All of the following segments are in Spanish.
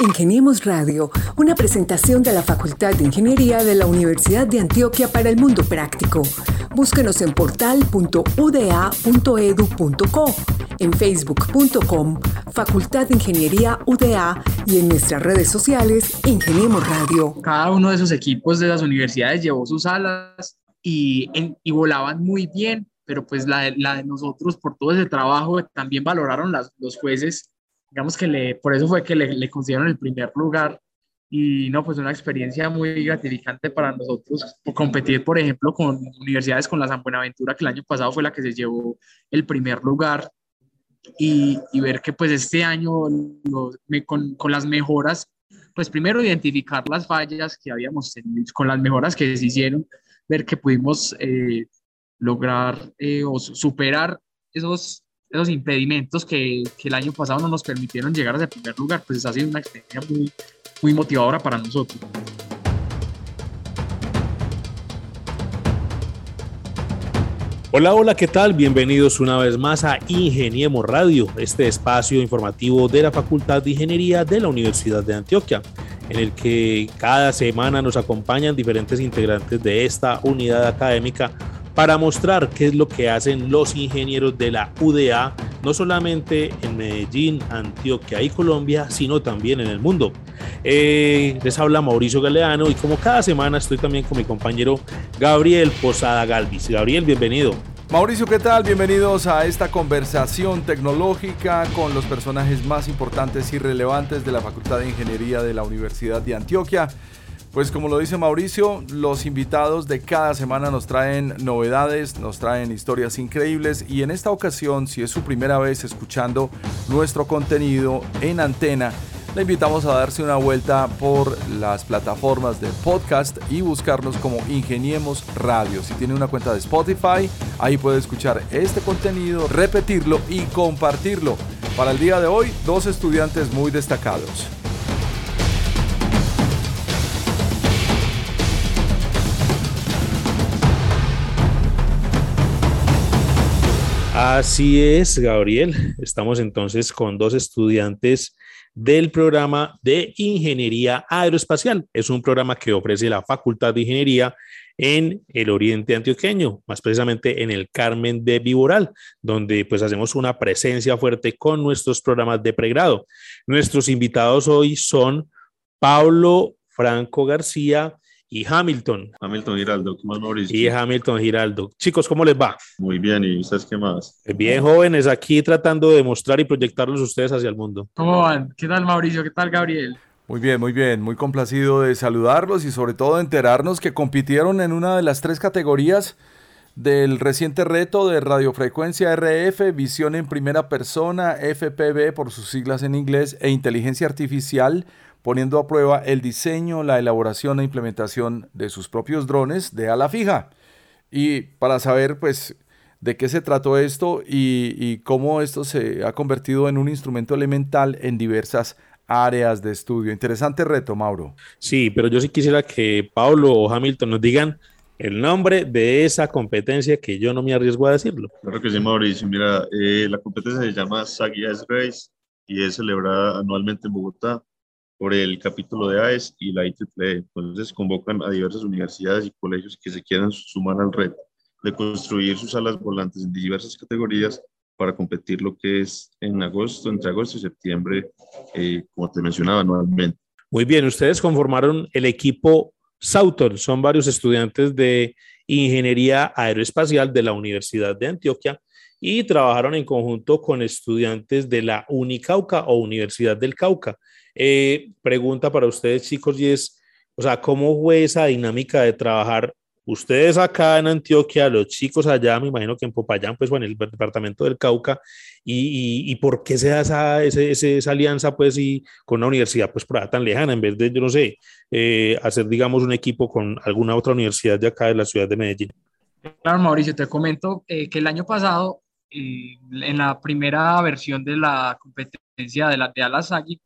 Ingeniemos Radio, una presentación de la Facultad de Ingeniería de la Universidad de Antioquia para el Mundo Práctico. Búsquenos en portal.uda.edu.co, en facebook.com, Facultad de Ingeniería UDA y en nuestras redes sociales, Ingeniemos Radio. Cada uno de esos equipos de las universidades llevó sus alas y, volaban muy bien, pero pues la, de nosotros por todo ese trabajo también valoraron los jueces digamos que le, por eso fue que le, le consiguieron el primer lugar. Y no, pues una experiencia muy gratificante para nosotros competir, por ejemplo, con universidades con la San Buenaventura, que el año pasado fue la que se llevó el primer lugar. Y, y ver que pues este año con, con, las mejoras, pues primero identificar las fallas que habíamos tenido, con las mejoras que se hicieron, ver que pudimos eh, lograr eh, o superar esos esos impedimentos que, que, el año pasado no nos permitieron llegar a ese primer lugar, pues ha sido una experiencia muy, muy motivadora para nosotros. Hola, hola, ¿qué tal? Bienvenidos una vez más a Ingeniemos Radio, este espacio informativo de la Facultad de Ingeniería de la Universidad de Antioquia, en el que cada semana nos acompañan diferentes integrantes de esta unidad académica para mostrar qué es lo que hacen los ingenieros de la UDA, no solamente en Medellín, Antioquia y Colombia, sino también en el mundo. Eh, les habla Mauricio Galeano y como cada semana estoy también con mi compañero Gabriel Posada Galvis. Gabriel, bienvenido. Mauricio, ¿qué tal? Bienvenidos a esta conversación tecnológica con los personajes más importantes y relevantes de la Facultad de Ingeniería de la Universidad de Antioquia. Pues como lo dice Mauricio, los invitados de cada semana nos traen novedades, nos traen historias increíbles y en esta ocasión, si es su primera vez escuchando nuestro contenido en antena, le invitamos a darse una vuelta por las plataformas de podcast y buscarnos como Ingeniemos Radio. Si tiene una cuenta de Spotify, ahí puede escuchar este contenido, repetirlo y compartirlo. Para el día de hoy, dos estudiantes muy destacados. Así es, Gabriel. Estamos entonces con dos estudiantes del programa de Ingeniería Aeroespacial. Es un programa que ofrece la Facultad de Ingeniería en el Oriente Antioqueño, más precisamente en el Carmen de Viboral, donde pues hacemos una presencia fuerte con nuestros programas de pregrado. Nuestros invitados hoy son Pablo Franco García y Hamilton. Hamilton Giraldo, ¿qué más Mauricio? Y Hamilton Giraldo. Chicos, ¿cómo les va? Muy bien, ¿y ustedes qué más? Eh, bien, jóvenes, aquí tratando de mostrar y proyectarlos ustedes hacia el mundo. ¿Cómo van? ¿Qué tal Mauricio? ¿Qué tal Gabriel? Muy bien, muy bien, muy complacido de saludarlos y sobre todo de enterarnos que compitieron en una de las tres categorías del reciente reto de radiofrecuencia RF, visión en primera persona, FPV por sus siglas en inglés, e inteligencia artificial poniendo a prueba el diseño, la elaboración e implementación de sus propios drones de ala fija. Y para saber, pues, de qué se trató esto y, cómo esto se ha convertido en un instrumento elemental en diversas áreas de estudio. Interesante reto, Mauro. Sí, pero yo sí quisiera que Pablo o Hamilton nos digan el nombre de esa competencia que yo no me arriesgo a decirlo. Claro que sí, Mauricio. Mira, eh, la competencia se llama SAGIAS Race y es celebrada anualmente en Bogotá por el capítulo de AES y la IEEE. Entonces convocan a diversas universidades y colegios que se quieran sumar al reto de construir sus alas volantes en diversas categorías para competir lo que es en agosto, entre agosto y septiembre, eh, como te mencionaba anualmente. Muy bien, ustedes conformaron el equipo Sauton, son varios estudiantes de Ingeniería Aeroespacial de la Universidad de Antioquia y trabajaron en conjunto con estudiantes de la Unicauca o Universidad del Cauca. Eh, pregunta para ustedes, chicos, y es, o sea, ¿cómo fue esa dinámica de trabajar ustedes acá en Antioquia, los chicos allá, me imagino que en Popayán, pues, bueno, en el departamento del Cauca, y, y, por qué se da esa, esa, alianza, pues, y con una universidad, pues, por allá tan lejana, en vez de, yo no sé, eh, hacer, digamos, un equipo con alguna otra universidad de acá de la ciudad de Medellín? Claro, Mauricio, te comento eh, que el año pasado, en la primera versión de la competencia de la de Alasagi,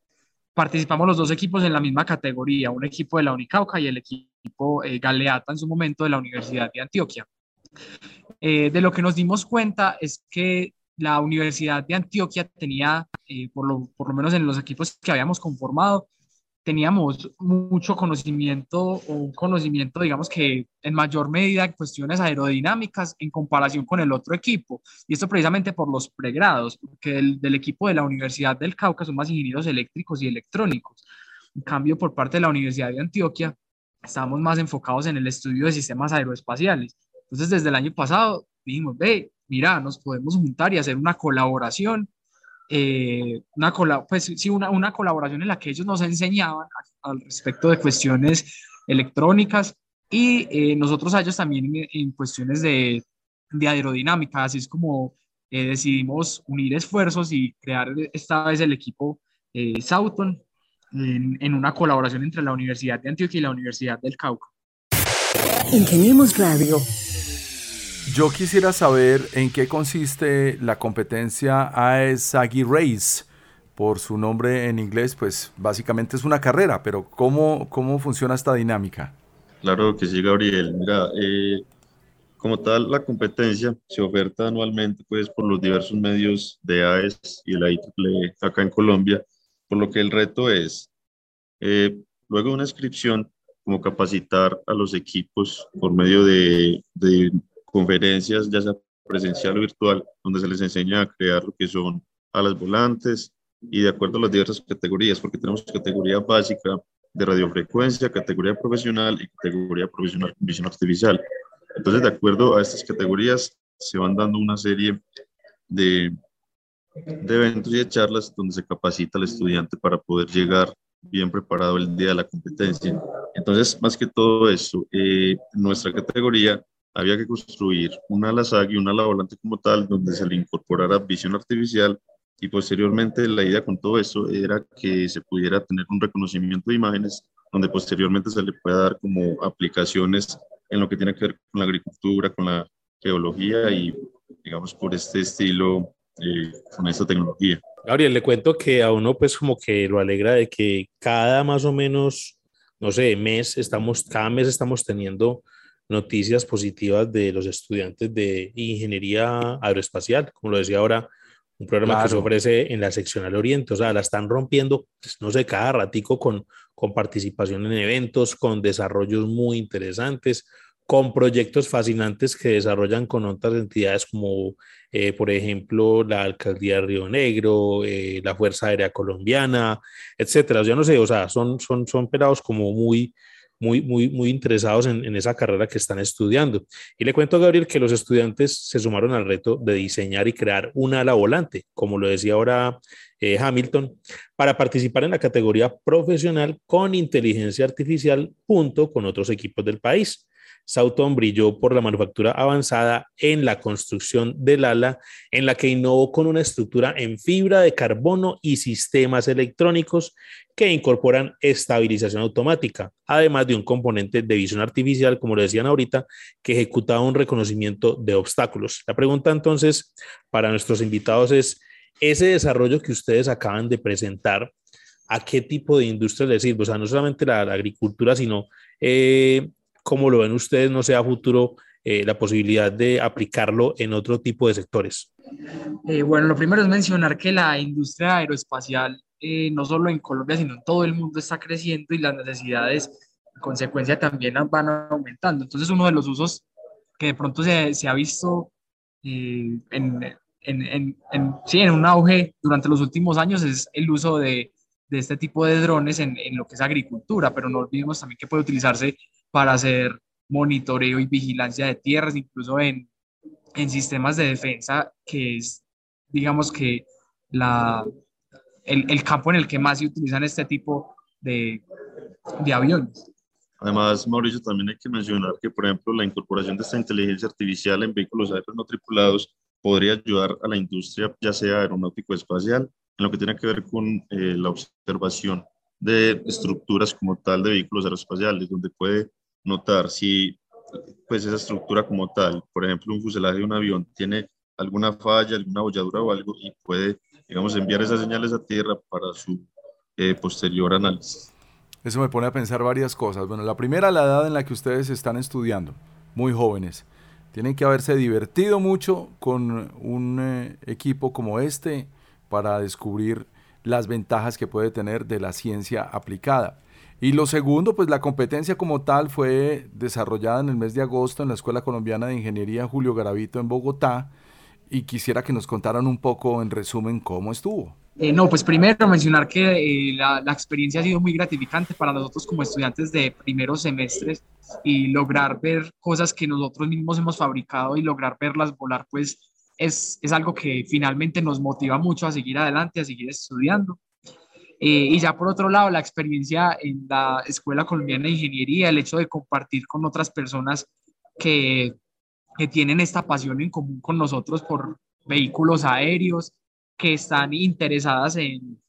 participamos los dos equipos en la misma categoría, un equipo de la Unicauca y el equipo eh, Galeata en su momento de la Universidad de Antioquia. Eh, de lo que nos dimos cuenta es que la Universidad de Antioquia tenía, eh, por, lo, por, lo, menos en los equipos que habíamos conformado, teníamos mucho conocimiento o un conocimiento, digamos que en mayor medida cuestiones aerodinámicas en comparación con el otro equipo. Y esto precisamente por los pregrados, porque el, del equipo de la Universidad del Cauca son más ingenieros eléctricos y electrónicos. En cambio, por parte de la Universidad de Antioquia, estamos más enfocados en el estudio de sistemas aeroespaciales. Entonces, desde el año pasado dijimos, ve, mira, nos podemos juntar y hacer una colaboración eh, una, pues, sí, una, una, colaboración en la que ellos nos enseñaban al respecto de cuestiones electrónicas y eh, nosotros a ellos también en, cuestiones de, de, aerodinámica, así es como eh, decidimos unir esfuerzos y crear esta vez el equipo Sauton en, en una colaboración entre la Universidad de Antioquia y la Universidad del Cauca. Ingeniemos Radio yo quisiera saber en qué consiste la competencia AESAGI Race. Por su nombre en inglés, pues básicamente es una carrera, pero ¿cómo, cómo funciona esta dinámica? Claro que sí, Gabriel. Mira, eh, como tal, la competencia se oferta anualmente pues, por los diversos medios de AES y la IEEE acá en Colombia, por lo que el reto es, eh, luego una inscripción, como capacitar a los equipos por medio de conferencias, ya sea presencial o virtual, donde se les enseña a crear lo que son alas volantes y de acuerdo a las diversas categorías, porque tenemos categoría básica de radiofrecuencia, categoría profesional y categoría profesional con visión artificial. Entonces, de acuerdo a estas categorías, se van dando una serie de, de eventos y de charlas donde se capacita al estudiante para poder llegar bien preparado el día de la competencia. Entonces, más que todo eso, eh, nuestra categoría había que construir una ala y una ala volante como tal, donde se le incorporara visión artificial y posteriormente la idea con todo eso era que se pudiera tener un reconocimiento de imágenes donde posteriormente se le pueda dar como aplicaciones en lo que tiene que ver con la agricultura, con la geología y digamos por este estilo, eh, con esta tecnología. Gabriel, le cuento que a uno pues como que lo alegra de que cada más o menos, no sé, mes estamos, cada mes estamos teniendo noticias positivas de los estudiantes de ingeniería aeroespacial, como lo decía ahora, un programa que se ofrece en la seccional Oriente, o sea, la están rompiendo, pues, no sé, cada ratico con, con participación en eventos, con desarrollos muy interesantes, con proyectos fascinantes que desarrollan con otras entidades como, eh, por ejemplo, la Alcaldía de Río Negro, eh, la Fuerza Aérea Colombiana, etcétera. Yo no sé, o sea, son, son, son pelados como muy, muy, muy, muy interesados en, esa carrera que están estudiando. Y le cuento a Gabriel que los estudiantes se sumaron al reto de diseñar y crear una ala volante, como lo decía ahora eh, Hamilton, para participar en la categoría profesional con inteligencia artificial junto con otros equipos del país. Sauton brilló por la manufactura avanzada en la construcción del ala, en la que innovó con una estructura en fibra de carbono y sistemas electrónicos que incorporan estabilización automática, además de un componente de visión artificial, como lo decían ahorita, que ejecutaba un reconocimiento de obstáculos. La pregunta entonces para nuestros invitados es, ese desarrollo que ustedes acaban de presentar, ¿a qué tipo de industria les sirve? O sea, no solamente la, agricultura, sino eh, ¿Cómo lo ven ustedes, no sea futuro, eh, la posibilidad de aplicarlo en otro tipo de sectores? Eh, bueno, lo primero es mencionar que la industria aeroespacial, eh, no solo en Colombia, sino en todo el mundo, está creciendo y las necesidades, en consecuencia, también van aumentando. Entonces, uno de los usos que de pronto se, se ha visto en, en, en, en, sí, en un auge durante los últimos años es el uso de, de este tipo de drones en, lo que es agricultura, pero no olvidemos también que puede utilizarse para hacer monitoreo y vigilancia de tierras, incluso en, en sistemas de defensa, que es, digamos que, la, el, el, campo en el que más se utilizan este tipo de, de aviones. Además, Mauricio, también hay que mencionar que, por ejemplo, la incorporación de esta inteligencia artificial en vehículos aéreos no tripulados podría ayudar a la industria, ya sea aeronáutico espacial, en lo que tiene que ver con eh, la observación de estructuras como tal de vehículos aeroespaciales, donde puede notar si pues esa estructura como tal, por ejemplo, un fuselaje de un avión tiene alguna falla, alguna bolladura o algo y puede, digamos, enviar esas señales a tierra para su eh, posterior análisis. Eso me pone a pensar varias cosas. Bueno, la primera, la edad en la que ustedes están estudiando, muy jóvenes. Tienen que haberse divertido mucho con un eh, equipo como este para descubrir las ventajas que puede tener de la ciencia aplicada. Y lo segundo, pues la competencia como tal fue desarrollada en el mes de agosto en la Escuela Colombiana de Ingeniería Julio Garavito en Bogotá y quisiera que nos contaran un poco en resumen cómo estuvo. Eh, no, pues primero mencionar que eh, la, la, experiencia ha sido muy gratificante para nosotros como estudiantes de primeros semestres y lograr ver cosas que nosotros mismos hemos fabricado y lograr verlas volar, pues es, es algo que finalmente nos motiva mucho a seguir adelante, a seguir estudiando. Eh, y ya por otro lado, la experiencia en la Escuela Colombiana de Ingeniería, el hecho de compartir con otras personas que, que tienen esta pasión en común con nosotros por vehículos aéreos, que están interesadas en,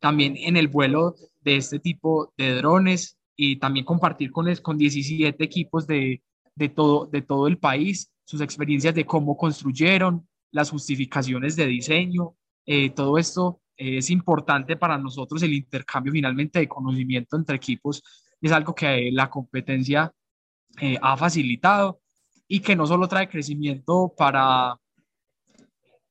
también en el vuelo de este tipo de drones y también compartir con, con 17 equipos de, de, todo, de todo el país sus experiencias de cómo construyeron, las justificaciones de diseño, eh, todo esto es importante para nosotros, el intercambio finalmente de conocimiento entre equipos es algo que la competencia eh, ha facilitado y que no solo trae crecimiento para,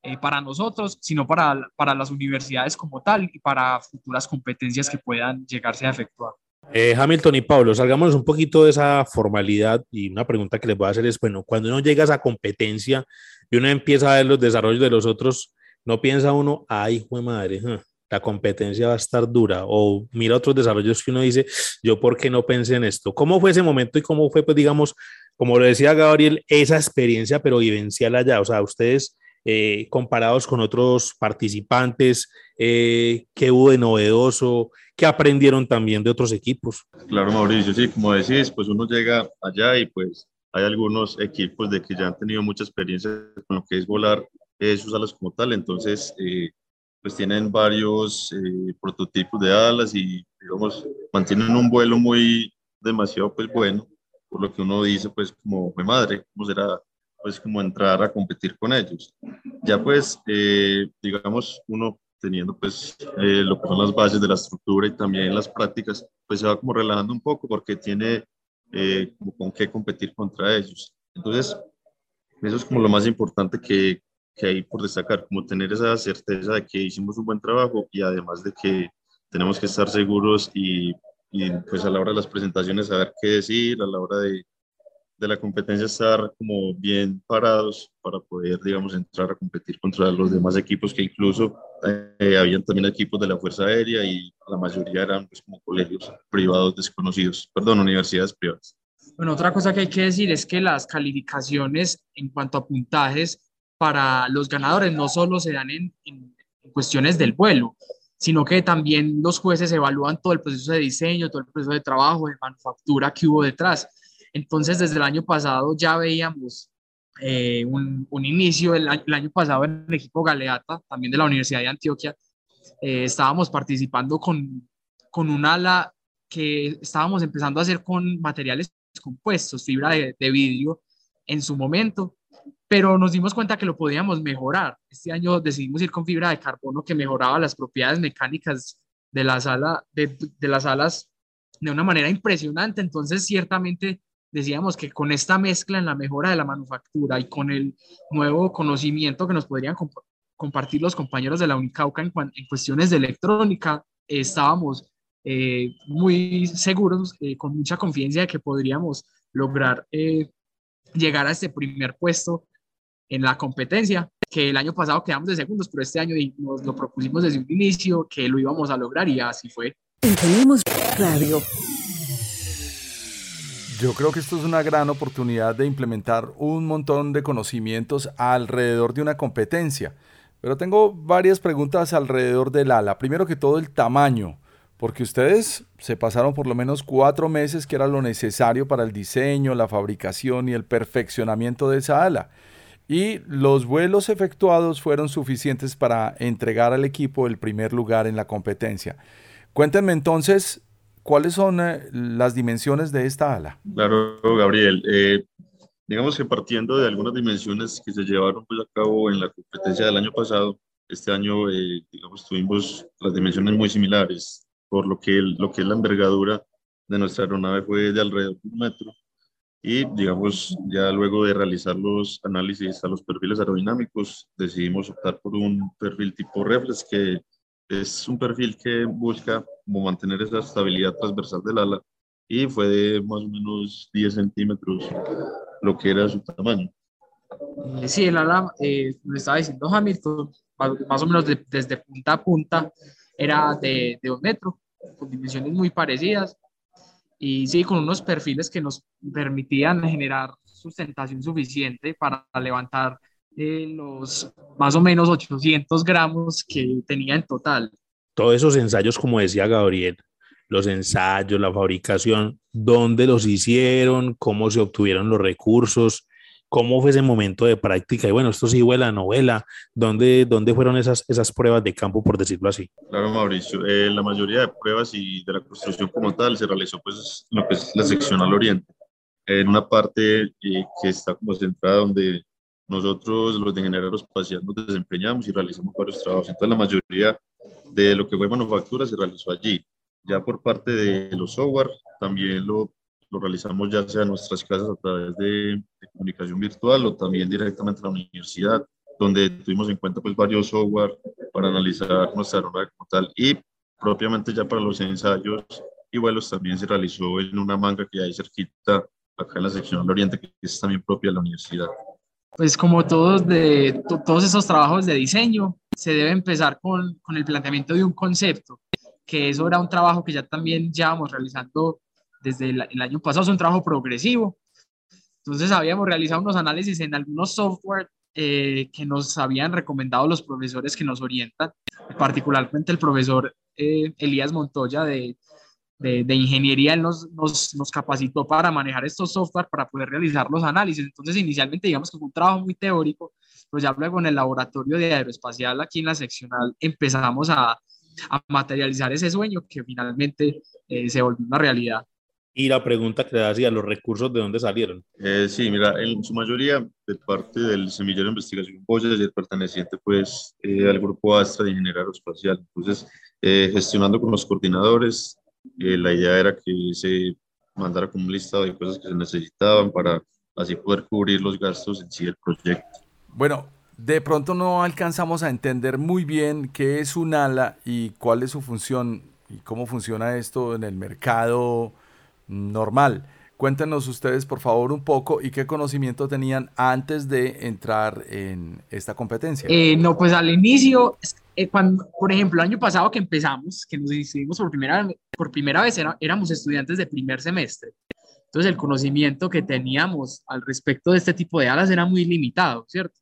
eh, para nosotros, sino para, para las universidades como tal y para futuras competencias que puedan llegarse a efectuar. Eh, Hamilton y Pablo, salgamos un poquito de esa formalidad y una pregunta que les voy a hacer es, bueno, cuando uno llega a esa competencia y uno empieza a ver los desarrollos de los otros, no piensa uno, ay, fue madre, la competencia va a estar dura, o mira otros desarrollos que uno dice, yo por qué no pensé en esto. ¿Cómo fue ese momento y cómo fue, pues digamos, como lo decía Gabriel, esa experiencia, pero vivencial allá? O sea, ustedes eh, comparados con otros participantes, eh, qué hubo de novedoso, qué aprendieron también de otros equipos. Claro, Mauricio, sí, como decís, pues uno llega allá y pues hay algunos equipos de que ya han tenido mucha experiencia con lo que es volar sus alas como tal, entonces pues tienen varios prototipos de alas y digamos mantienen un vuelo muy demasiado pues bueno, por lo que uno dice pues como, mi madre, ¿cómo será pues como entrar a competir con ellos. Ya pues, eh, digamos, uno teniendo pues eh, lo que son las bases de la estructura y también las prácticas, pues se va como relajando un poco porque tiene eh, como con qué competir contra ellos. Entonces, eso es como lo más importante que, que hay por destacar, como tener esa certeza de que hicimos un buen trabajo y además de que tenemos que estar seguros y, y pues a la hora de las presentaciones saber qué decir, a la hora de, de la competencia estar como bien parados para poder, digamos, entrar a competir contra los demás equipos que incluso eh, habían también equipos de la Fuerza Aérea y la mayoría eran pues, como colegios privados desconocidos, perdón, universidades privadas. Bueno, otra cosa que hay que decir es que las calificaciones en cuanto a puntajes para los ganadores no solo se dan en, en cuestiones del vuelo, sino que también los jueces evalúan todo el proceso de diseño, todo el proceso de trabajo, de manufactura que hubo detrás. Entonces, desde el año pasado ya veíamos eh, un, un, inicio, el, el, año pasado en el equipo Galeata, también de la Universidad de Antioquia, eh, estábamos participando con, con un ala que estábamos empezando a hacer con materiales compuestos, fibra de, de vidrio en su momento, pero nos dimos cuenta que lo podíamos mejorar. Este año decidimos ir con fibra de carbono que mejoraba las propiedades mecánicas de, la sala, de, de las alas de una manera impresionante. Entonces, ciertamente decíamos que con esta mezcla en la mejora de la manufactura y con el nuevo conocimiento que nos podrían comp compartir los compañeros de la Unicauca en, en cuestiones de electrónica, eh, estábamos eh, muy seguros, eh, con mucha confianza de que podríamos lograr eh, llegar a este primer puesto en la competencia, que el año pasado quedamos de segundos, pero este año nos lo propusimos desde un inicio, que lo íbamos a lograr y así fue. Tenemos radio. Yo creo que esto es una gran oportunidad de implementar un montón de conocimientos alrededor de una competencia. Pero tengo varias preguntas alrededor del ala. Primero que todo, el tamaño, porque ustedes se pasaron por lo menos cuatro meses, que era lo necesario para el diseño, la fabricación y el perfeccionamiento de esa ala. Y los vuelos efectuados fueron suficientes para entregar al equipo el primer lugar en la competencia. Cuéntenme entonces ¿Cuáles son eh, las dimensiones de esta ala? Claro, Gabriel. Eh, digamos que partiendo de algunas dimensiones que se llevaron pues, a cabo en la competencia del año pasado, este año, eh, digamos, tuvimos las dimensiones muy similares, por lo que, lo que es la envergadura de nuestra aeronave fue de alrededor de un metro. Y, digamos, ya luego de realizar los análisis a los perfiles aerodinámicos, decidimos optar por un perfil tipo reflex que es un perfil que busca como mantener esa estabilidad transversal del ala y fue de más o menos 10 centímetros lo que era su tamaño. Sí, el ala, eh, me estaba diciendo Hamilton, más o menos desde punta a punta, era de, de un metro, con dimensiones muy parecidas. Y sí, con unos perfiles que nos permitían generar sustentación suficiente para levantar eh, los más o menos 800 gramos que tenía en total. Todos esos ensayos, como decía Gabriel, los ensayos, la fabricación, dónde los hicieron, cómo se obtuvieron los recursos, cómo fue ese momento de práctica. Y bueno, esto sí fue la novela. ¿Dónde, dónde fueron esas, esas pruebas de campo, por decirlo así? Claro, Mauricio. Eh, la mayoría de pruebas y de la construcción como tal se realizó pues lo que es la sección al oriente. En una parte eh, que está como centrada donde nosotros, los de ingenieros espacial, nos desempeñamos y realizamos varios trabajos. Entonces, la mayoría de lo que fue manufactura se realizó allí. Ya por parte de los software, también lo, lo realizamos ya sea en nuestras casas a través de, comunicación virtual o también directamente en la universidad, donde tuvimos en cuenta pues varios software para analizar nuestra aeronave como tal y propiamente ya para los ensayos y vuelos también se realizó en una manga que hay cerquita acá en la sección del oriente que es también propia de la universidad. Pues como todos, de, todos esos trabajos de diseño, se debe empezar con, con el planteamiento de un concepto, que eso era un trabajo que ya también llevamos realizando desde el, año pasado, es un trabajo progresivo. Entonces habíamos realizado unos análisis en algunos software eh, que nos habían recomendado los profesores que nos orientan, particularmente el profesor eh, Elías Montoya de, de, ingeniería, él nos, nos, nos, capacitó para manejar estos software para poder realizar los análisis. Entonces, inicialmente, digamos que fue un trabajo muy teórico, pero ya luego en el laboratorio de aeroespacial aquí en la seccional empezamos a, a materializar ese sueño que finalmente eh, se volvió una realidad. Y la pregunta que le hacía, ¿los recursos de dónde salieron? Eh, sí, mira, en su mayoría de parte del semillero de investigación Voyager perteneciente pues eh, al grupo Astra de Ingeniería Aeroespacial. Entonces, gestionando con los coordinadores, eh, la idea era que se mandara como un listado de cosas que se necesitaban para así poder cubrir los gastos en sí del proyecto. Bueno, de pronto no alcanzamos a entender muy bien qué es un ala y cuál es su función y cómo funciona esto en el mercado normal. Cuéntenos ustedes, por favor, un poco y qué conocimiento tenían antes de entrar en esta competencia. Eh, no, pues al inicio, eh, cuando, por ejemplo, el año pasado que empezamos, que nos inscribimos por primera, por primera vez, éramos estudiantes de primer semestre. Entonces, el conocimiento que teníamos al respecto de este tipo de alas era muy limitado, ¿cierto?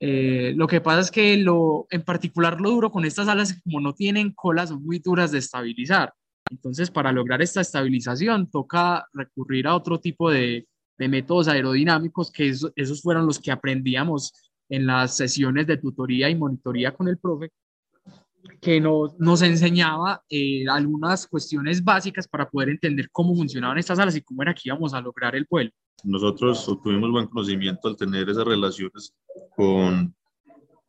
Eh, lo que pasa es que lo, en particular lo duro con estas alas, como no tienen colas, son muy duras de estabilizar. Entonces, para lograr esta estabilización, toca recurrir a otro tipo de, métodos aerodinámicos, que esos fueron los que aprendíamos en las sesiones de tutoría y monitoría con el profe, que nos enseñaba eh, algunas cuestiones básicas para poder entender cómo funcionaban estas alas y cómo era que íbamos a lograr el vuelo. Nosotros tuvimos buen conocimiento al tener esas relaciones con,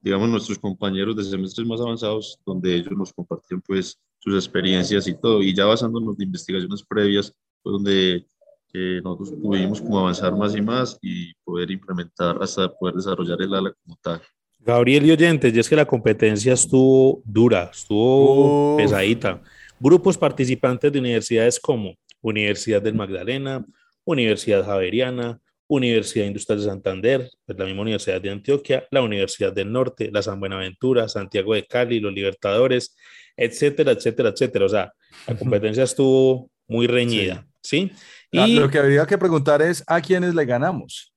digamos, nuestros compañeros de semestres más avanzados, donde ellos nos compartían, pues, sus experiencias y todo. Y ya basándonos en investigaciones previas, fue donde eh, nosotros pudimos como avanzar más y más y poder implementar hasta poder desarrollar el ala como tal. Gabriel y oyentes, y es que la competencia estuvo dura, estuvo pesadita. Grupos participantes de universidades como Universidad del Magdalena, Universidad Javeriana, Universidad Industrial de Santander, pues la misma Universidad de Antioquia, la Universidad del Norte, la San Buenaventura, Santiago de Cali, los Libertadores, etcétera, etcétera, etcétera. O sea, la competencia estuvo muy reñida, ¿sí? Y lo que habría que preguntar es a quiénes le ganamos.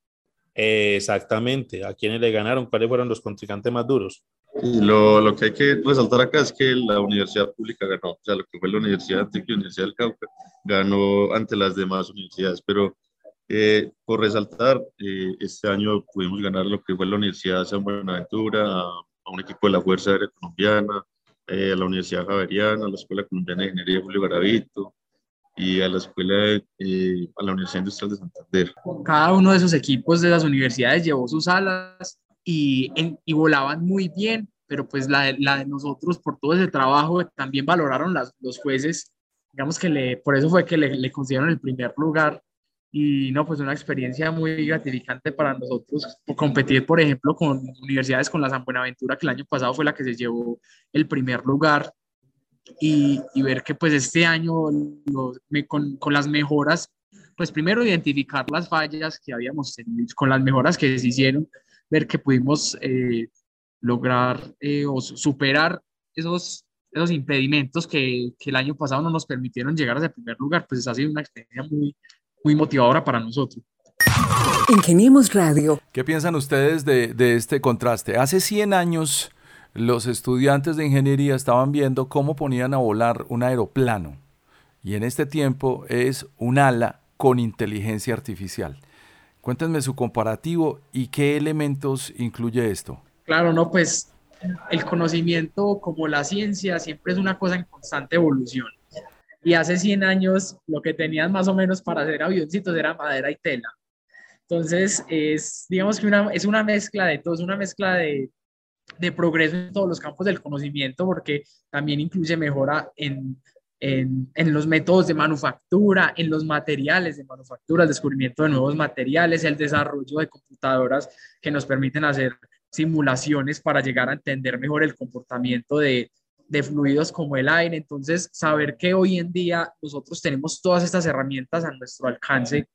exactamente, a quiénes le ganaron, cuáles fueron los contrincantes más duros. Lo, lo, que hay que resaltar acá es que la universidad pública ganó, o sea, lo que fue la Universidad de Antioquia y la Universidad del Cauca ganó ante las demás universidades, pero eh, por resaltar, eh, este año pudimos ganar lo que fue la Universidad de San Buenaventura, a, a un equipo de la Fuerza Aérea Colombiana, eh, a la Universidad Javeriana, a la Escuela Colombiana de Ingeniería Julio Garavito y a la Escuela, eh, a la Universidad Industrial de Santander. Cada uno de esos equipos de las universidades llevó sus alas y, y volaban muy bien, pero pues la, la, de nosotros por todo ese trabajo también valoraron las, los jueces, digamos que le, por eso fue que le, le el primer lugar y no, pues una experiencia muy gratificante para nosotros competir, por ejemplo, con universidades con la San Buenaventura, que el año pasado fue la que se llevó el primer lugar, y, y ver que pues este año con, con, las mejoras, pues primero identificar las fallas que habíamos tenido, con las mejoras que se hicieron, ver que pudimos eh, lograr eh, o superar esos, esos impedimentos que, que, el año pasado no nos permitieron llegar a ese primer lugar, pues ha sido una experiencia muy, muy motivadora para nosotros. Ingeniemos Radio. ¿Qué piensan ustedes de, de, este contraste? Hace 100 años los estudiantes de ingeniería estaban viendo cómo ponían a volar un aeroplano y en este tiempo es un ala con inteligencia artificial. Cuéntenme su comparativo y qué elementos incluye esto. Claro, no, pues el conocimiento como la ciencia siempre es una cosa en constante evolución y hace 100 años lo que tenían más o menos para hacer avioncitos era madera y tela. Entonces, es, digamos que una, es una mezcla de todo, es una mezcla de, de progreso en todos los campos del conocimiento, porque también incluye mejora en, en, en, los métodos de manufactura, en los materiales de manufactura, el descubrimiento de nuevos materiales, el desarrollo de computadoras que nos permiten hacer simulaciones para llegar a entender mejor el comportamiento de, de fluidos como el aire. Entonces, saber que hoy en día nosotros tenemos todas estas herramientas a nuestro alcance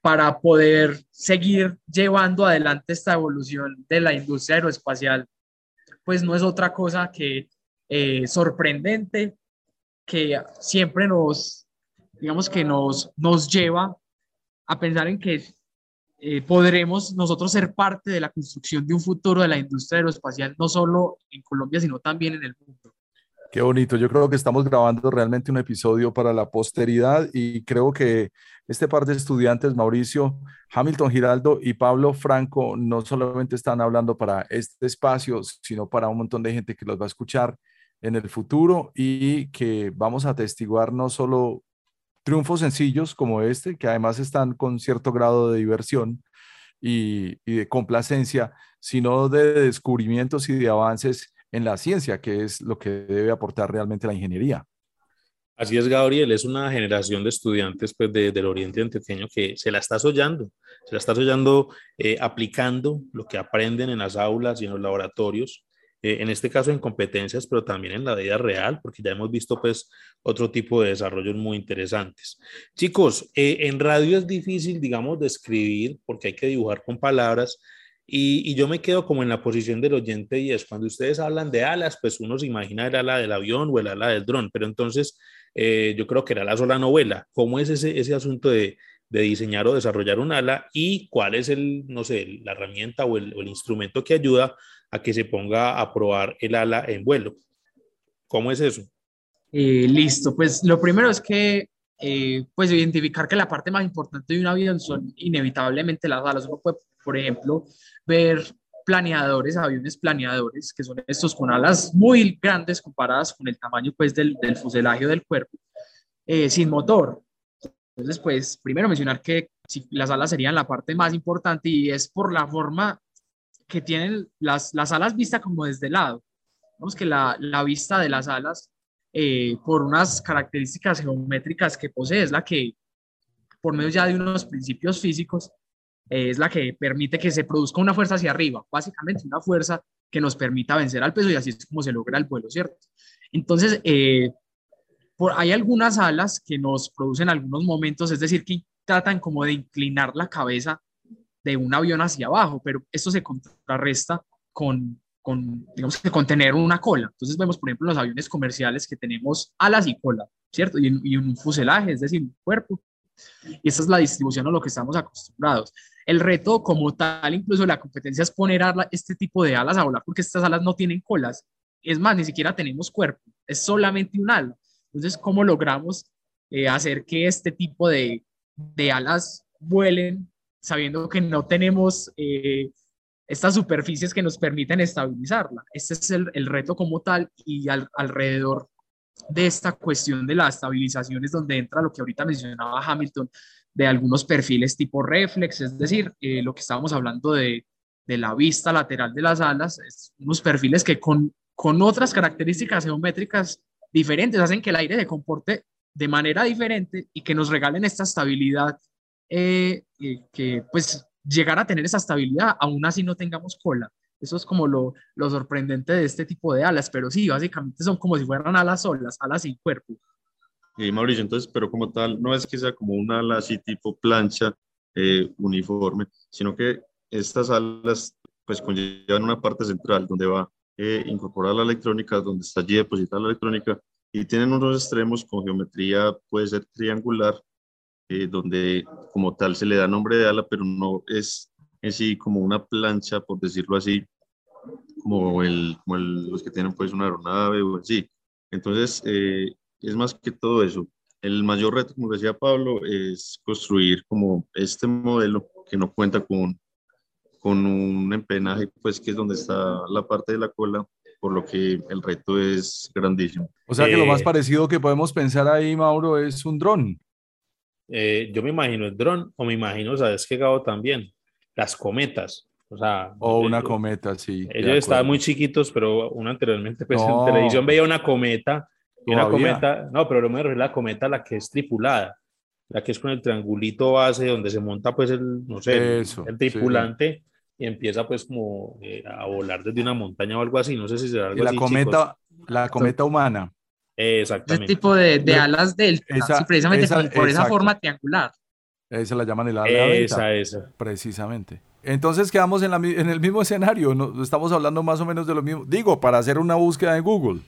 para poder seguir llevando adelante esta evolución de la industria aeroespacial, pues no es otra cosa que eh, sorprendente, que siempre nos, digamos que nos, nos lleva a pensar en que eh, podremos nosotros ser parte de la construcción de un futuro de la industria aeroespacial, no solo en Colombia, sino también en el mundo. Qué bonito. Yo creo que estamos grabando realmente un episodio para la posteridad y creo que este par de estudiantes, Mauricio, Hamilton Giraldo y Pablo Franco, no solamente están hablando para este espacio, sino para un montón de gente que los va a escuchar en el futuro y que vamos a atestiguar no solo triunfos sencillos como este, que además están con cierto grado de diversión y de complacencia, sino de descubrimientos y de avances en la ciencia, que es lo que debe aportar realmente la ingeniería. Así es, Gabriel, es una generación de estudiantes pues, del Oriente Antioqueño que se la está soñando, se la está soñando eh, aplicando lo que aprenden en las aulas y en los laboratorios, eh, en este caso en competencias, pero también en la vida real, porque ya hemos visto pues otro tipo de desarrollos muy interesantes. Chicos, eh, en radio es difícil, digamos, describir, porque hay que dibujar con palabras, y, yo me quedo como en la posición del oyente y es cuando ustedes hablan de alas, pues uno se imagina el ala del avión o el ala del dron, pero entonces eh, yo creo que era la sola novela. ¿Cómo es ese, ese asunto de, de, diseñar o desarrollar un ala y cuál es el, no sé, la herramienta o el, instrumento que ayuda a que se ponga a probar el ala en vuelo? ¿Cómo es eso? Eh, listo, pues lo primero es que eh, pues identificar que la parte más importante de un avión son inevitablemente las alas. Uno puede, por ejemplo, ver planeadores, aviones planeadores, que son estos con alas muy grandes comparadas con el tamaño pues del, del fuselaje del cuerpo, eh, sin motor. Entonces, pues, primero mencionar que si las alas serían la parte más importante y es por la forma que tienen las, las alas vistas como desde el lado. Vemos que la, la vista de las alas, eh, por unas características geométricas que posee, es la que, por medio ya de unos principios físicos, es la que permite que se produzca una fuerza hacia arriba, básicamente una fuerza que nos permita vencer al peso y así es como se logra el vuelo, ¿cierto? Entonces, eh, por, hay algunas alas que nos producen algunos momentos, es decir, que tratan como de inclinar la cabeza de un avión hacia abajo, pero esto se contrarresta con, con digamos que con tener una cola. Entonces vemos, por ejemplo, los aviones comerciales que tenemos alas y cola, ¿cierto? Y un fuselaje, es decir, un cuerpo. Y esta es la distribución a lo que estamos acostumbrados. El reto como tal, incluso la competencia es poner este tipo de alas a volar porque estas alas no tienen colas. Es más, ni siquiera tenemos cuerpo, es solamente un ala. Entonces, ¿cómo logramos eh, hacer que este tipo de, de, alas vuelen sabiendo que no tenemos eh, estas superficies que nos permiten estabilizarla? Este es el, el reto como tal y al, alrededor de esta cuestión de la estabilización es donde entra lo que ahorita mencionaba Hamilton, de algunos perfiles tipo reflex, es decir, eh, lo que estábamos hablando de, de, la vista lateral de las alas, es unos perfiles que con, con otras características geométricas diferentes hacen que el aire se comporte de manera diferente y que nos regalen esta estabilidad eh, que pues llegar a tener esa estabilidad, aún así no tengamos cola. Eso es como lo, lo sorprendente de este tipo de alas, pero sí, básicamente son como si fueran alas solas, alas sin cuerpo. Y Mauricio, entonces, pero como tal, no es que sea como una ala así tipo plancha eh, uniforme, sino que estas alas pues conllevan una parte central donde va eh, incorporar la electrónica, donde está allí depositada la electrónica y tienen unos extremos con geometría, puede ser triangular, eh, donde como tal se le da nombre de ala, pero no es en sí como una plancha, por decirlo así, como, el, como los que tienen pues una aeronave o así. Entonces, eh, es más que todo eso. El mayor reto, como decía Pablo, es construir como este modelo que no cuenta con, con un empenaje, pues que es donde está la parte de la cola, por lo que el reto es grandísimo. O sea que lo más eh, parecido que podemos pensar ahí, Mauro, es un dron. Eh, yo me imagino el dron, o me imagino, ¿sabes qué, Gabo? También, las cometas. O sea, o una cometa, sí. Ellos estaban muy chiquitos, pero uno anteriormente, pues en televisión veía una cometa y una cometa, no, pero lo me refiero a la cometa, la que es tripulada, la que es con el triangulito base donde se monta pues el, no sé, el, tripulante y empieza pues como eh, a volar desde una montaña o algo así, no sé si será algo la Cometa, la cometa humana. Exactamente. Ese tipo de, de alas del, precisamente por esa forma triangular. Esa la llaman el ala Esa, esa. Precisamente. Entonces quedamos en, en el mismo escenario, ¿no? estamos hablando más o menos de lo mismo. Digo, para hacer una búsqueda en Google.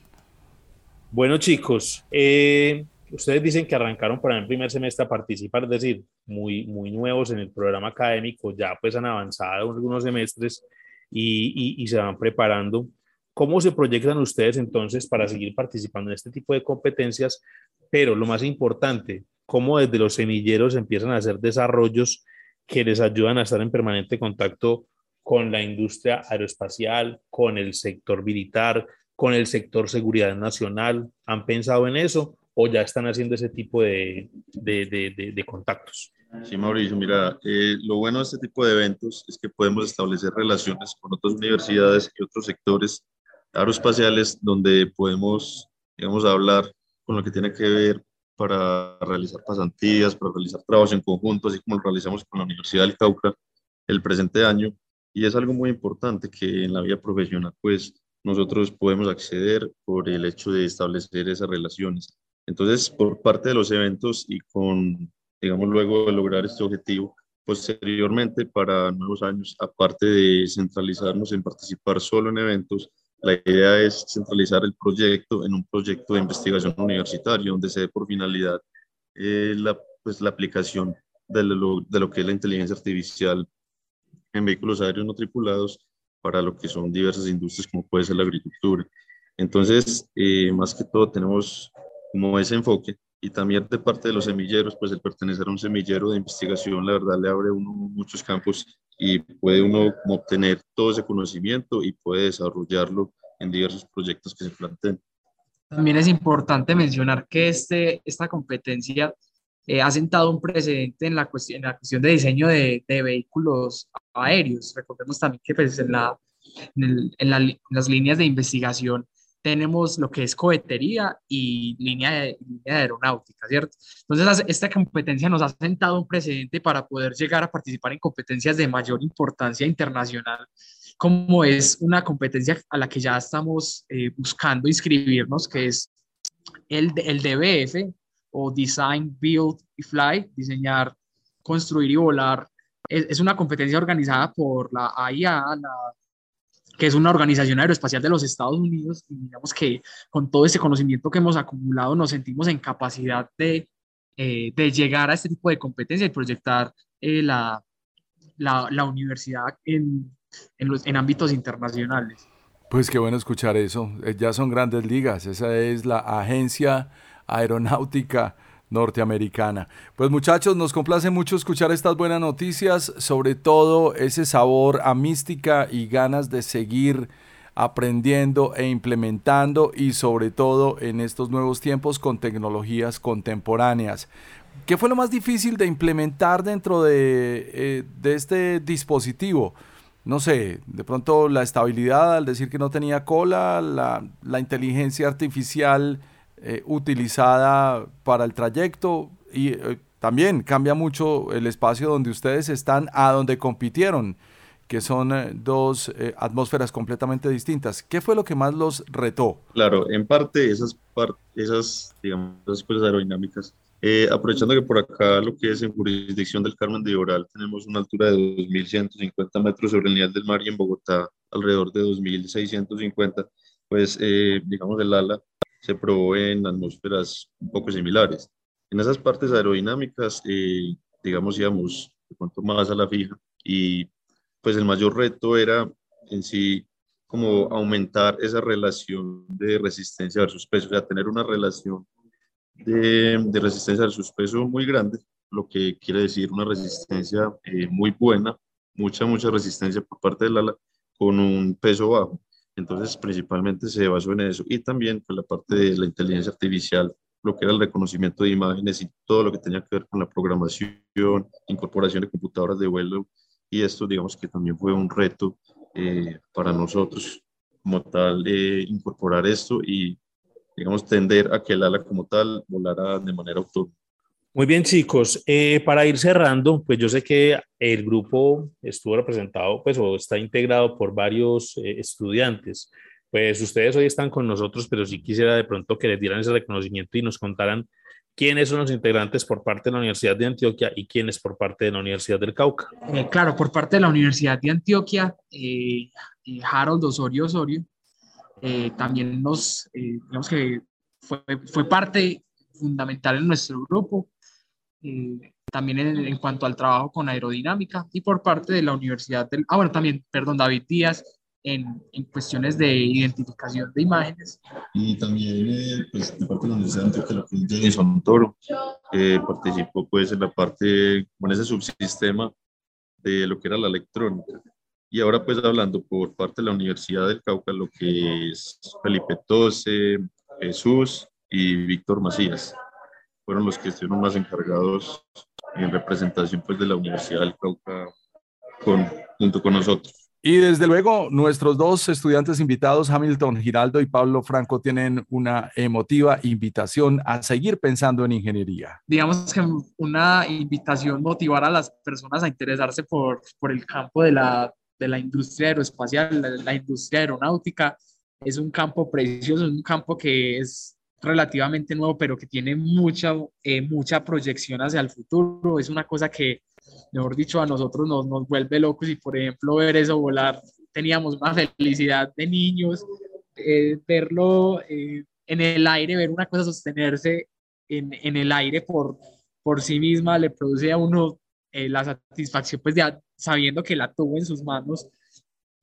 Bueno, chicos, eh, ustedes dicen que arrancaron para el primer semestre a participar, es decir, muy, muy nuevos en el programa académico, ya pues han avanzado algunos semestres y, y, se van preparando. ¿Cómo se proyectan ustedes entonces para seguir participando en este tipo de competencias? Pero lo más importante, ¿cómo desde los semilleros empiezan a hacer desarrollos que les ayudan a estar en permanente contacto con la industria aeroespacial, con el sector militar, con el sector seguridad nacional? ¿Han pensado en eso o ya están haciendo ese tipo de, de, de, contactos? Sí, Mauricio, mira, eh, lo bueno de este tipo de eventos es que podemos establecer relaciones con otras universidades y otros sectores aeroespaciales donde podemos, digamos, hablar con lo que tiene que ver para realizar pasantías, para realizar trabajos en conjunto, así como lo realizamos con la Universidad del Cauca el presente año. Y es algo muy importante que en la vida profesional, pues, nosotros podemos acceder por el hecho de establecer esas relaciones. Entonces, por parte de los eventos y con, digamos, luego de lograr este objetivo, posteriormente para nuevos años, aparte de centralizarnos en participar solo en eventos, la idea es centralizar el proyecto en un proyecto de investigación universitario, donde se dé por finalidad eh, la, pues, la aplicación de lo, de lo que es la inteligencia artificial en vehículos aéreos no tripulados para lo que son diversas industrias como puede ser la agricultura. Entonces, eh, más que todo tenemos como ese enfoque y también de parte de los semilleros, pues el pertenecer a un semillero de investigación, la verdad le abre uno muchos campos y puede uno obtener todo ese conocimiento y puede desarrollarlo en diversos proyectos que se planteen. También es importante mencionar que este, esta competencia eh, ha sentado un precedente en la cuestión, en la cuestión de diseño de, de vehículos aéreos. Recordemos también que pues, en, la, en, en, las líneas de investigación tenemos lo que es cohetería y línea de, línea de, aeronáutica, ¿cierto? Entonces, esta competencia nos ha sentado un precedente para poder llegar a participar en competencias de mayor importancia internacional, como es una competencia a la que ya estamos eh, buscando inscribirnos, que es el, el DBF, o Design, Build y Fly, diseñar, construir y volar. Es, una competencia organizada por la AIA, que es una organización aeroespacial de los Estados Unidos, y digamos que con todo ese conocimiento que hemos acumulado nos sentimos en capacidad de, eh, de llegar a este tipo de competencia y proyectar eh, la, la, la, universidad en, en, los, en ámbitos internacionales. Pues qué bueno escuchar eso. Eh, ya son grandes ligas. Esa es la agencia aeronáutica norteamericana. Pues muchachos, nos complace mucho escuchar estas buenas noticias, sobre todo ese sabor a mística y ganas de seguir aprendiendo e implementando y sobre todo en estos nuevos tiempos con tecnologías contemporáneas. ¿Qué fue lo más difícil de implementar dentro de, eh, este dispositivo? no sé, de pronto la estabilidad al decir que no tenía cola, la, la inteligencia artificial eh, utilizada para el trayecto y eh, también cambia mucho el espacio donde ustedes están a donde compitieron, que son eh, dos eh, atmósferas completamente distintas. ¿Qué fue lo que más los retó? Claro, en parte esas, esas digamos, esas aerodinámicas eh, aprovechando que por acá lo que es en jurisdicción del Carmen de Oral tenemos una altura de 2.150 metros sobre el nivel del mar y en Bogotá alrededor de 2.650, pues eh, digamos el ala se probó en atmósferas un poco similares. En esas partes aerodinámicas, eh, digamos, íbamos de cuanto más a la fija y pues el mayor reto era en sí como aumentar esa relación de resistencia versus peso, o sea, tener una relación de, resistencia al suspeso muy grande, lo que quiere decir una resistencia eh, muy buena, mucha, mucha resistencia por parte del ala con un peso bajo. Entonces, principalmente se basó en eso. Y también pues, la parte de la inteligencia artificial, lo que era el reconocimiento de imágenes y todo lo que tenía que ver con la programación, incorporación de computadoras de vuelo. Y esto, digamos que también fue un reto eh, para nosotros como tal, eh, incorporar esto y digamos, tender a que el ala como tal volara de manera autónoma. Muy bien, chicos. Eh, para ir cerrando, pues yo sé que el grupo estuvo representado, pues, o está integrado por varios eh, estudiantes. Pues ustedes hoy están con nosotros, pero sí quisiera de pronto que les dieran ese reconocimiento y nos contaran quiénes son los integrantes por parte de la Universidad de Antioquia y quiénes por parte de la Universidad del Cauca. Eh, claro, por parte de la Universidad de Antioquia, Harold Osorio Osorio, eh, también nos, eh, digamos que fue, fue, parte fundamental en nuestro grupo, eh, también en, cuanto al trabajo con aerodinámica y por parte de la Universidad del, ah bueno, también, perdón, David Díaz, en, en, cuestiones de identificación de imágenes. Y también, pues, de parte de la Universidad de Antioquia, lo que es Toro, participó, pues, en la parte, con ese subsistema de lo que era la electrónica. Y ahora pues hablando por parte de la Universidad del Cauca, lo que es Felipe Tose, Jesús y Víctor Macías, fueron los que estuvieron más encargados en representación pues de la Universidad del Cauca con, junto con nosotros. Y desde luego, nuestros dos estudiantes invitados, Hamilton Giraldo y Pablo Franco, tienen una emotiva invitación a seguir pensando en ingeniería. Digamos que una invitación motivar a las personas a interesarse por, por el campo de la de la industria aeroespacial, la, la industria aeronáutica. Es un campo precioso, es un campo que es relativamente nuevo, pero que tiene mucha, eh, mucha proyección hacia el futuro. Es una cosa que, mejor dicho, a nosotros nos, nos vuelve locos y, por ejemplo, ver eso volar, teníamos una felicidad de niños, eh, verlo eh, en el aire, ver una cosa sostenerse en, en, el aire por, por sí misma, le produce a uno la satisfacción pues de, sabiendo que la tuvo en sus manos,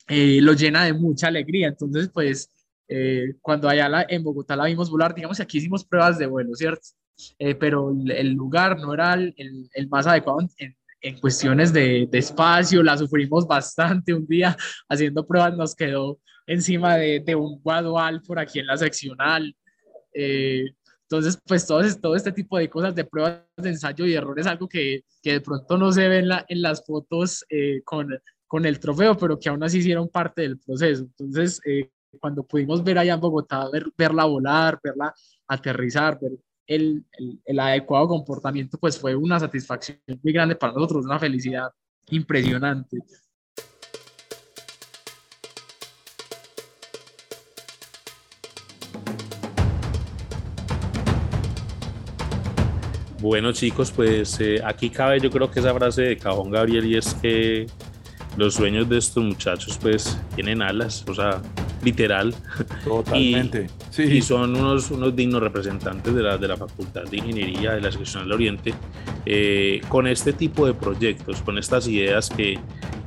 eh, lo llena de mucha alegría. Entonces, pues, eh, cuando allá la, en Bogotá la vimos volar, digamos que aquí hicimos pruebas de vuelo, ¿cierto? Eh, pero el, lugar no era el, el, más adecuado en, en cuestiones de, de, espacio, la sufrimos bastante. Un día haciendo pruebas nos quedó encima de, de un guadual por aquí en la seccional. Entonces, pues todo, todo este tipo de cosas de pruebas de ensayo y error es algo que, que de pronto no se ve en, la, en las fotos eh, con, con, el trofeo, pero que aún así hicieron parte del proceso. Entonces, eh, cuando pudimos ver allá en Bogotá, ver, verla volar, verla aterrizar, ver el, el, el, adecuado comportamiento, pues fue una satisfacción muy grande para nosotros, una felicidad impresionante. Bueno chicos, pues eh, aquí cabe yo creo que esa frase de Cajón Gabriel y es que los sueños de estos muchachos pues tienen alas, o sea, literal. Totalmente. y, sí. y son unos, unos dignos representantes de la, de la Facultad de Ingeniería de la Sección del Oriente eh, con este tipo de proyectos, con estas ideas que,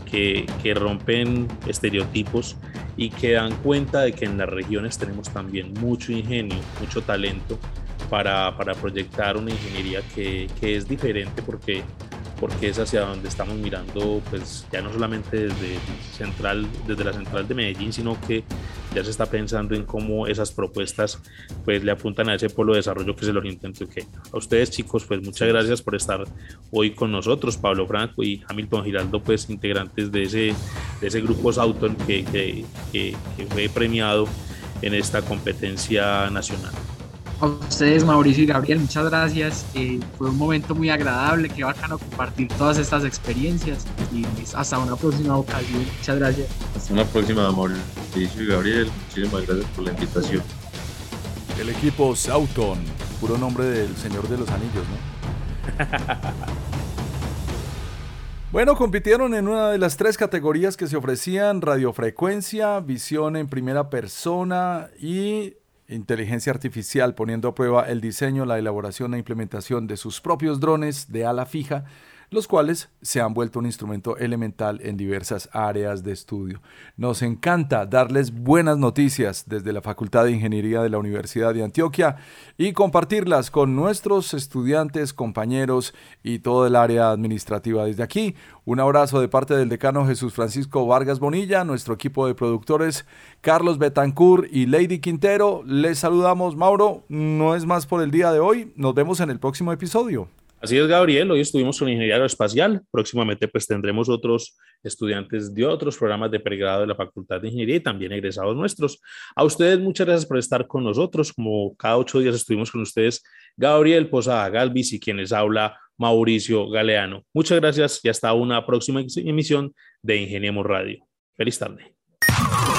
que, que rompen estereotipos y que dan cuenta de que en las regiones tenemos también mucho ingenio, mucho talento para, para proyectar una ingeniería que, que, es diferente porque, porque es hacia donde estamos mirando, pues ya no solamente desde, central, desde la central de Medellín, sino que ya se está pensando en cómo esas propuestas pues le apuntan a ese polo de desarrollo que es el Oriente Antioqueño. A ustedes chicos, pues muchas gracias por estar hoy con nosotros, Pablo Franco y Hamilton Giraldo, pues integrantes de ese, de ese grupo Sauton que, que, que fue premiado en esta competencia nacional. A ustedes, Mauricio y Gabriel, muchas gracias. Eh, fue un momento muy agradable, qué bacano compartir todas estas experiencias y pues, hasta una próxima ocasión. Muchas gracias. Hasta una próxima, Mauricio y Gabriel. Muchísimas gracias por la invitación. El equipo Sauton, puro nombre del Señor de los Anillos, ¿no? Bueno, compitieron en una de las tres categorías que se ofrecían, radiofrecuencia, visión en primera persona y inteligencia artificial, poniendo a prueba el diseño, la elaboración e implementación de sus propios drones de ala fija los cuales se han vuelto un instrumento elemental en diversas áreas de estudio. Nos encanta darles buenas noticias desde la Facultad de Ingeniería de la Universidad de Antioquia y compartirlas con nuestros estudiantes, compañeros y todo el área administrativa. Desde aquí, un abrazo de parte del decano Jesús Francisco Vargas Bonilla, nuestro equipo de productores Carlos Betancourt y Lady Quintero. Les saludamos, Mauro. No es más por el día de hoy. Nos vemos en el próximo episodio. Así es, Gabriel. Hoy estuvimos con Ingeniería Aeroespacial. Próximamente, pues tendremos otros estudiantes de otros programas de pregrado de la Facultad de Ingeniería y también egresados nuestros. A ustedes, muchas gracias por estar con nosotros. Como cada ocho días estuvimos con ustedes, Gabriel Posada Galvis y quienes habla Mauricio Galeano. Muchas gracias y hasta una próxima emisión de Ingeniemos Radio. Feliz tarde.